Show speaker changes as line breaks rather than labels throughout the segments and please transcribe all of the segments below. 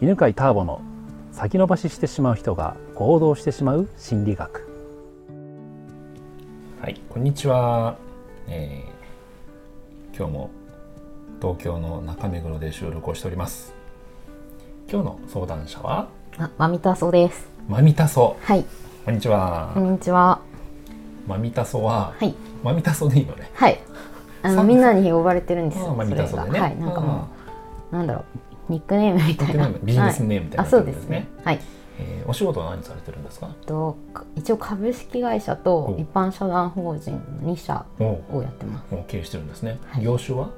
犬飼ターボの先延ばししてしまう人が行動してしまう心理学。
はい、こんにちは、えー今日も東京の中目黒で収録をしております。今日の相談者は？
あ、マミタソです。
マミタソ。
はい、
こんにちは、
こんにちは。
マミタソは、
はい、
マミタソでいいのね。
はい。あ
さ
のみんなに呼ばれてるんですよ。
あマミタソでね。
はい、なんかもう、なんだろう、ニックネームみたいな。
ビジネスネームみたいな
はいあ、そうですね。はい。
えーお仕事は何されてるんですか？
と一応株式会社と
お
一般社団法人の2社
お
をやってます。
お経営してるんですね、
はい
業種は？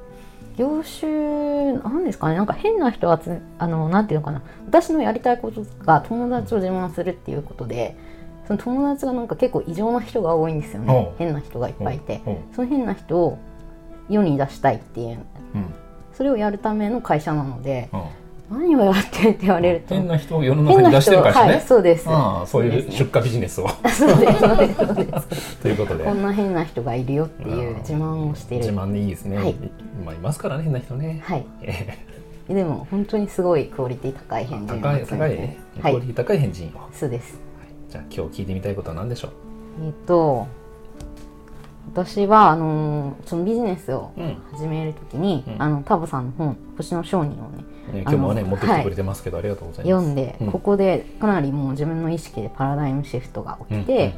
業種なんですかね。なんか変な人はつあのなんていうのかな。私のやりたいことが友達を自慢するっていうことで。その友達がなんか結構異常な人が多いんですよね
お
変な人がいっぱいいてその変な人を世に出したいっていう
うん
それをやるための会社なので
うん。
何をやってるって言われると
変な人を世の中に出してる会社ね、
はいそうです。
ああそういう出荷ビジネスを。
そうです。そうですそうです
ということで。
こんな変な人がいるよっていう自慢をしてる。
自慢でいいですね、
はい。
まあいますからね変な人ね、
はい。
え
でも本当にすごいクオリティ高い
ー
返事
高い高い。ね、
はい。
クオリティ高い返事を、
そうです。
じゃあ今日聞いてみたいことは何でしょう？
えっ、と私はあのーそのビジネスを
うん、ね
始めるときに、
うん。
あのタブさんの本「星の商人」をね
今日もね持ってきてくれてますけど、ありがとうございます。
読んで、
うん。
ここでかなりもう自分の意識でパラダイムシフトが起きて、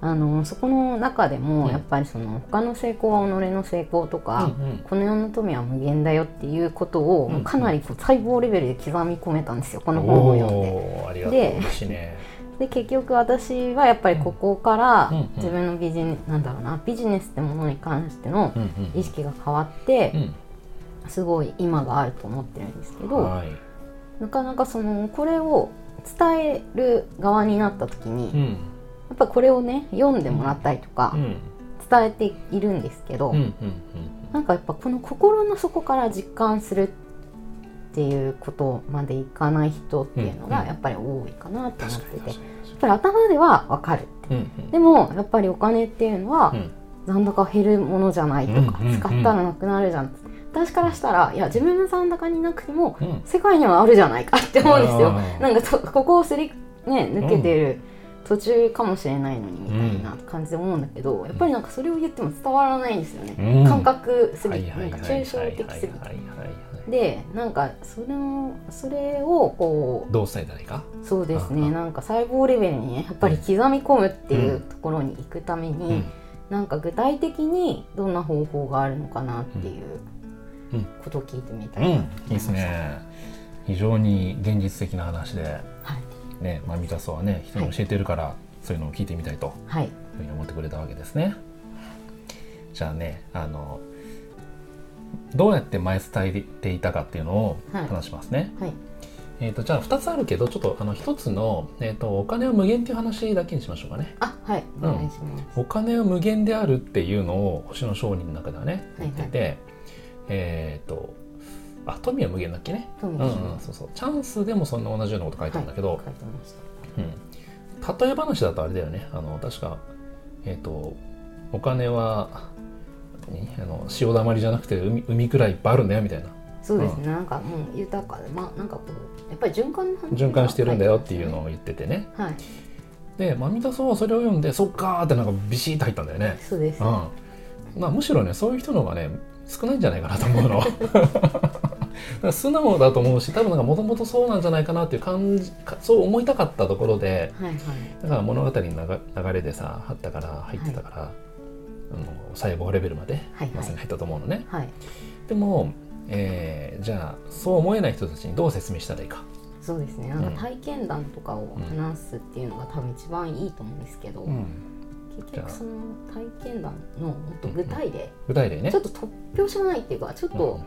あのそこの中で
うん。
もやっぱりその他の成功は己の成功とか、
うんうん。
この世の富は無限だよっていうことを
うん
かなりこう細胞レベルで刻み込めたんですよこ
うん
の本を読んで。でで結局私はやっぱりここから自分のビジネなんだろうなビジネスってものに関しての意識が変わって
うん。
すごい今があると思ってるんですけど
はい。
なかなかそのこれを伝える側になった時に
うん。
やっぱこれをね読んでもらったりとか
うん。
伝えているんですけど、
うんうん
なんかやっぱこの心の底から実感するっていうことまでいかない人っていうの
うんうん。
がやっぱり多いかなと思ってて、やっぱり頭では分かる。って
にうん。
でもやっぱりお金っていうのは
うん。
残高減るものじゃないとか、
うんうんうん。
使ったらなくなるじゃん。私からしたらいや自分の残高になくても
うん。
世界にはあるじゃないかって思うんですよ。なんかとここをすり、ね、抜けてる途中かもしれないのにみたいな感じで思うんだけど、やっぱりなんかそれを言っても伝わらないんですよね、
うん。
感覚すぎなんか抽象的すぎてでなんかそれをそれをこ
どう伝えたらいいか？
うそうですね。なんか細胞レベルにねやっぱり刻み込むっていうところに行くために、
うん。
なんか具体的にどんな方法があるのかなっていう
うん。
ことを聞いてみた
うん。い
いなと思
いですね。非常に現実的な話で
はい、
ねまあミカソはね人に教えてるから、そういうのを聞いてみたいと
はい、
いうふうに思ってくれたわけですね。じゃあねあのどうやって前伝えていたかっていうのを
はい。
話しますね、
はい。
えー、とじゃあ2つあるけどちょっとあの1つの、えー、とお金は無限っていう話だけにしましょうかね。
あはい。
うん。
お願いします、
お金は無限であるっていうのを星の商人の中ではね
はい
言ってて、えっ、とあ富は無限だっけね？
富
うんうんそうそう。チャンスでもそんな同じようなこと書いてあるんだけど、
はい、
うん、例え話だとあれだよね。あの確かえっ、とお金は何あの潮だまりじゃなくて海海くらいいっぱいあるんだよみたいな。
そうですね、なんかもう豊かでまあなんかこうやっぱり循環
循環してるんだよっていうの
を
を言っててね。
はい。
でマミタソはそれを読んでそっかーってなんかビシッと入ったんだよね。
そうです、
うん。まあむしろねそういう人の方がね少ないんじゃないかなと思うの。素直だと思うし多分なんかもともとそうなんじゃないかなっていう感じかそう思いたかったところで
はいはい。
だから物語の流流れでさあったから入ってたから、あの細胞レベルまで
はいはい。
まさに入ったと思うのね、
はい。
でも、えーじゃあそう思えない人たちにどう説明したらいいか。
そうですね。なんか体験談とかを話すっていうのが多分一番いいと思うんですけど、
うん。
結局その体験談のもっと具体例、
具体例ね。
ちょっと突拍子もないっていうかちょっと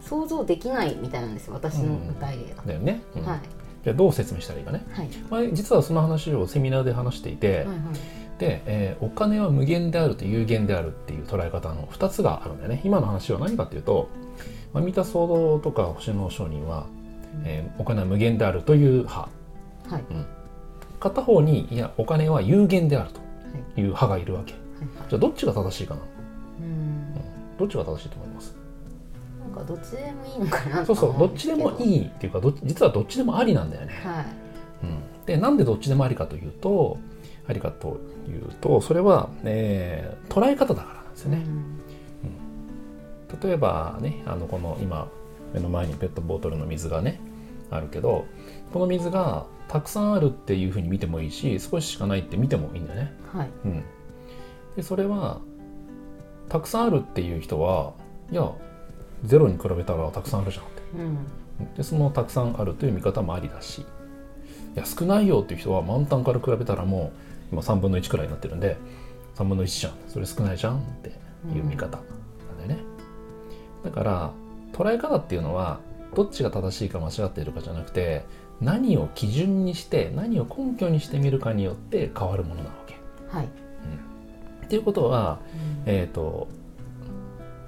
想像できないみたいなんですよ私の具体例が、
だよね、うん。
はい。
じゃあどう説明したらいいかね。
はい。
前実はその話をセミナーで話していて、
はいはい。
で、えーお金は無限であると有限であるっていう捉え方の2つがあるんだよね。今の話は何かっていうと、まあ、見た想像とか星の商人は、えーお金は無限であるという派。
はい。
片方にいやお金は有限である
はい
という派がいるわけ。
はい
じゃあどっちが正しいかな？
うん。
どっちが正しいと思います？
なんかどっちでもいいのかな
そうそう。どっちでも
い
いいっていうか実はどっちでもありなんだよね、
はい。
うん、でなんでどっちでもありかというとありかというとそれは、えー捉え方だからなんですよね、例えばねあのこの今目の前にペットボトルの水がねあるけどこの水がたくさんあるっていうふうに見てもいいし少ししかないって見てもいいんだよね。
はい。
うん、でそれはたくさんあるっていう人はいやゼロに比べたらたくさんあるじゃんって。
うん。
でそのたくさんあるという見方もありだしいや少ないよっていう人は満タンから比べたらもう今3分の1くらいになってるんで3分の1じゃん。それ少ないじゃんっていう見方なんだよね、だから捉え方っていうのはどっちが正しいか間違っているかじゃなくて何を基準にして何を根拠にしてみるかによって変わるものなわけ。
はい。
っていうことは、えっ、と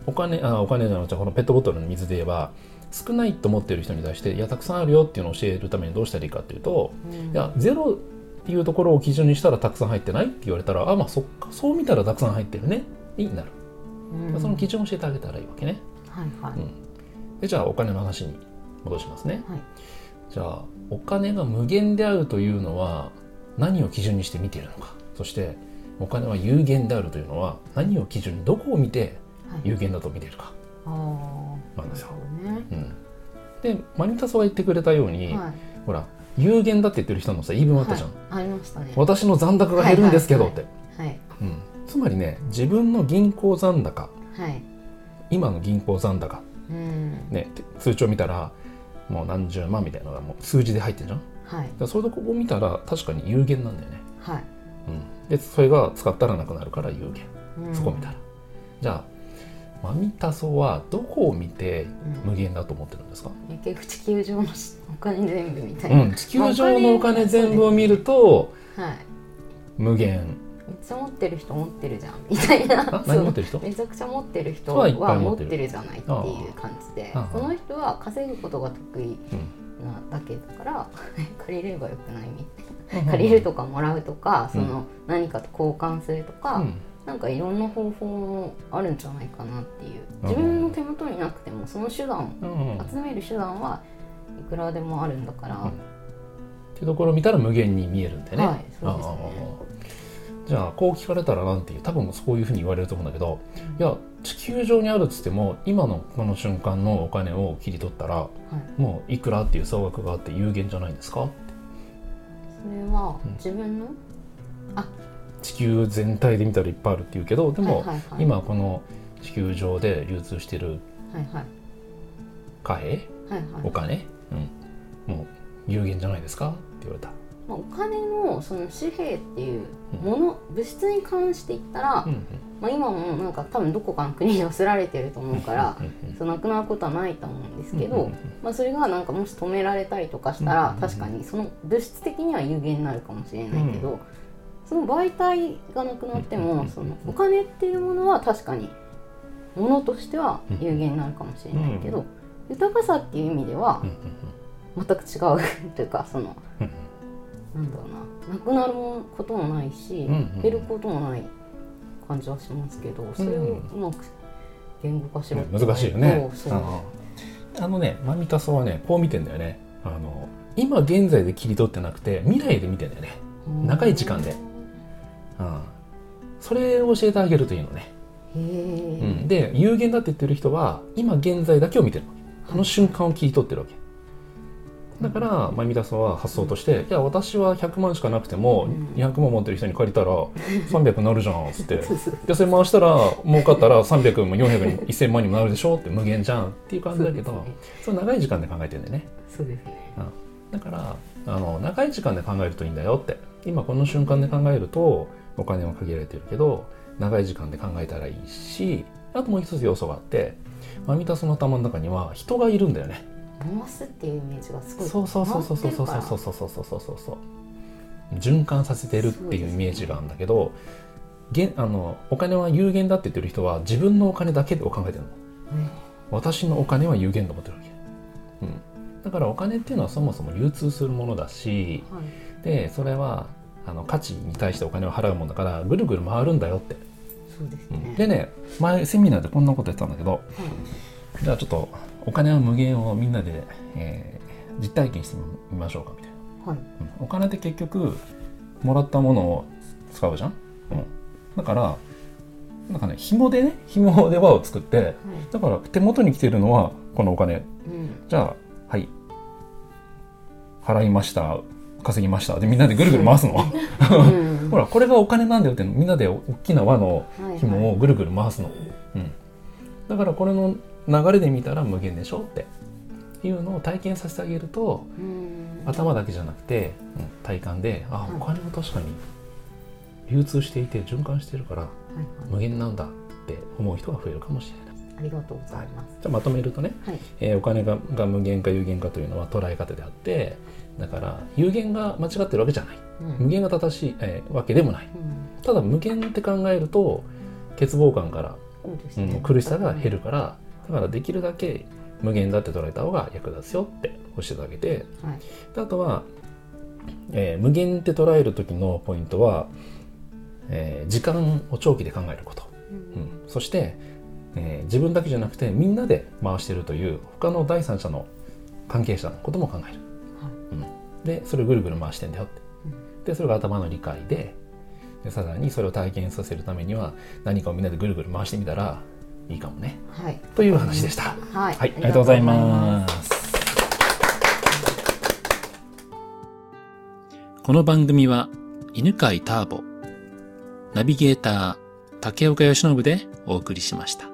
お金あお金じゃなくてこのペットボトルの水で言えば少ないと思ってる人に対していやたくさんあるよっていうのを教えるためにどうしたらいいかっていうと、
うん。
いやゼロっていうところを基準にしたらたくさん入ってない？って言われたらあまあそっか。そう見たらたくさん入ってるね。になる、
うん。
その基準を教えてあげたらいいわけね、
はいはい。
うん。でじゃあお金の話に戻しますね。
はい。
じゃあお金が無限であるというのは何を基準にして見ているのか。そしてお金は有限であるというのは何を基準にどこを見て
はい。
有限だと見ているか、
ああ
なんですよ。
ね。
うん、でマニタソが言ってくれたように、
はい。
ほら有限だって言ってる人のさ言い分あったじゃん、
はい。ありましたね。
私の残高が減るんですけどって、
はいはい
うん、つまりね自分の銀行残高。
はい。
今の銀行残高。
うん。
ねて通帳見たらもう何十万みたいなのがもう数字で入ってるじゃん。
はい。
らそれでここ見たら確かに有限なんだよね、
はい。
うん、でそれが使ったらなくなるから有限。
うん。
そこ見たら、じゃあマミタソはどこを見て
うん。
無限だと思ってるんですか、
結局地球上のお金全部みたいうな、
ん、地球上のお金全部を見ると
はい。
無限。
めっちゃ持ってる人持ってるじゃんみたいな。
あ何持ってる人？
めちゃくちゃ持ってる人
人はいっぱ
はい
持っ
ててるじゃないっていう感じで。
ああ
その人は稼ぐことが得意
うん
なだけだから借りればよくないみたいな。借りるとかもらうとかその何かと交換するとか、
うん
なんかいろんな方法もあるんじゃないかなっていう。
うん。
自分の手元になくてもその手段
うん。うん
集める手段はいくらでもあるんだから、
うん。っていうところを見たら無限に見えるんでね。
はいそうですね。
じゃあこう聞かれたらなんていう多分そういうふうに言われると思うんだけどいや地球上にあるっつっても今のこの瞬間のお金を切り取ったら
はい、
もういくらっていう総額があって有限じゃないんですか
それは
うん。
自分の、
地球全体で見たらいっぱいあるっていうけどでも、今この地球上で流通してる貨幣？お金、うん、もう有限じゃないですか？って言われた。
まあ、お金のその紙幣っていうもの、物質に関して言ったら、
うんうん。
まあ、今もなんか多分どこかの国に寄せられてると思うから、
うんうん
そうなくなることはないと思うんですけど、
うんうんうん。
まあ、それがなんかもし止められたりとかしたら、
うん
確かにその物質的には有限になるかもしれないけど、その媒体がなくなっても、
うん。
そのお金っていうものは確かにものとしては有限になるかもしれないけど、豊かさっていう意味では全く違うというかその
うん
なんだろうななくなることもないし、減ることもない感じはしますけどそれをうまく言語化しろって
難しいよね。
そう
あのねマミタソはねこう見てんだよね。あの今現在で切り取ってなくて未来で見てんだよね、長い時間でうん、それを教えてあげるといいのね、うん、で有限だって言ってる人は今現在だけを見てるわけ。この瞬間を切り取ってるわけ。だからマミタソは発想として「いや私は100万しかなくても
うん。
200万持ってる人に借りたら 300になるじゃん」っつって。でそれ回したら儲かったら300も400に1000万にもなるでしょ？って無限じゃん。っていう感じだけどそれ長い時間で考えてるんだよね。
そうですね。
だからあの長い時間で考えるといいんだよって。今この瞬間で考えるとお金は限られてるけど長い時間で考えたらいいしあともう一つ要素があってマミタソの頭の中には人がいるんだよね。
回すっていうイメージがすごい。
そうそうそうそうそうそうそうそうそうそうそうそうそう循環させてるっていうイメージがあるんだけど現あのお金は有限だって言ってる人は自分のお金だけを考えてるの。私のお金は有限と思ってるわけ、うん、だからお金っていうのはそもそも流通するものだし
はい。
でそれはあの価値に対してお金を払うもんだからぐるぐる回るんだよって、
そうですね。
うん。でね前セミナーでこんなことやってたんだけど
はい。
じゃあちょっとお金は無限をみんなで、えー実体験してみましょうかみたいな、
はい。
うん。お金って結局もらったものを使うじゃん、うん、だからなんかね紐でね紐で輪を作ってだから手元に来てるのはこのお金。
うん。
じゃあはい。払いました稼ぎました。でみんなでぐるぐる回すの。
うん。
ほらこれがお金なんだよってみんなで大きな輪の
はい
紐をぐるぐる回すの、うん、だからこれの流れで見たら無限でしょっていうのを体験させてあげると
うん。
頭だけじゃなくて、うん体感であ
うん
お金は確かに流通していて循環してるから
はいはい。
無限なんだって思う人が増えるかもしれない
ありがとうございます。
じゃあまとめるとね、
はい。
えーお金がが無限か有限かというのは捉え方であってだから有限が間違ってるわけじゃない。
うん。
無限が正しい、えーわけでもない。
うん。
ただ無限って考えると欠乏感から
そ
うん、苦しさが減るからだからできるだけ無限だって捉えた方が役立つよって教えてあげて。
はい。
であとは、えー無限って捉える時のポイントは、えー時間を長期で考えること、
う
うんん、そして、えー自分だけじゃなくてみんなで回してるという他の第三者の関係者のことも考える、うん、でそれをぐるぐる回してんだよって。でそれが頭の理解ででさらにそれを体験させるためには何かをみんなでぐるぐる回してみたらいいかもね。
はい。
という話でした。
はい。
はい、ありがとうございます。
この番組は犬飼ターボ、ナビゲーター竹岡由伸でお送りしました。